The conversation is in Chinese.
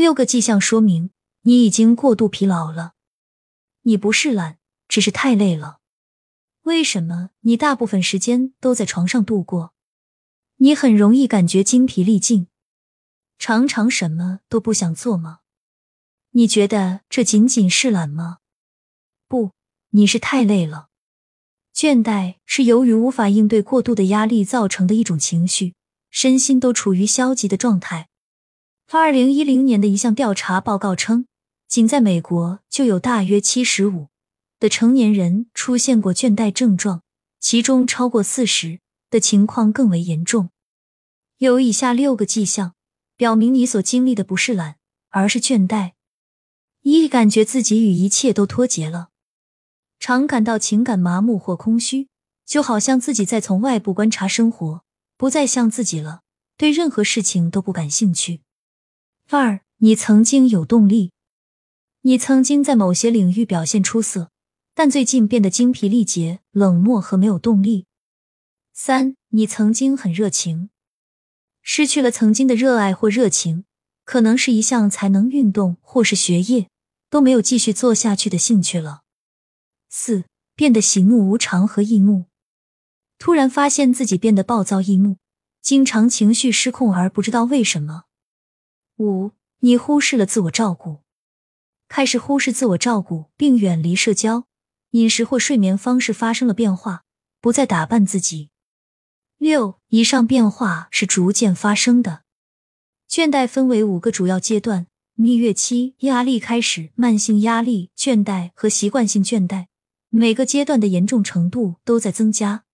六个迹象说明你已经过度疲劳了。你不是懒，只是太累了。为什么你大部分时间都在床上度过？你很容易感觉精疲力尽，常常什么都不想做吗？你觉得这仅仅是懒吗？不，你是太累了。倦怠是由于无法应对过度的压力造成的一种情绪，身心都处于消极的状态。二零一零年的一项调查报告称，仅在美国就有大约七十五的成年人出现过倦怠症状，其中超过四十的情况更为严重。有以下六个迹象表明你所经历的不是懒，而是倦怠。一、感觉自己与一切都脱节了，常感到情感麻木或空虚，就好像自己在从外部观察生活，不再像自己了，对任何事情都不感兴趣。二、你曾经有动力，你曾经在某些领域表现出色，但最近变得精疲力竭、冷漠和没有动力。三、你曾经很热情，失去了曾经的热爱或热情。可能是一项才能运动或是学业都没有继续做下去的兴趣了。四，变得喜怒无常和易怒，突然发现自己变得暴躁易怒，经常情绪失控而不知道为什么。五，你忽视了自我照顾，开始忽视自我照顾并远离社交，饮食或睡眠方式发生了变化，不再打扮自己。六，以上变化是逐渐发生的。倦怠分为五个主要阶段：蜜月期、压力开始、慢性压力、倦怠和习惯性倦怠。每个阶段的严重程度都在增加。